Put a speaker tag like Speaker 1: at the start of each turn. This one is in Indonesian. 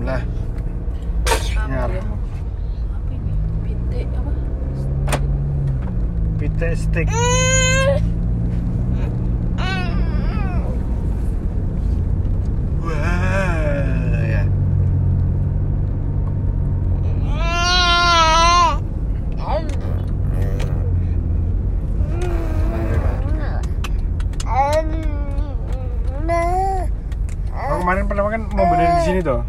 Speaker 1: Alhamdulillah. Ya,
Speaker 2: Apa? Apa ini? Pitik apa?
Speaker 1: pite stick. Ya. Kemarin pernah kan mau benerin di sini tuh.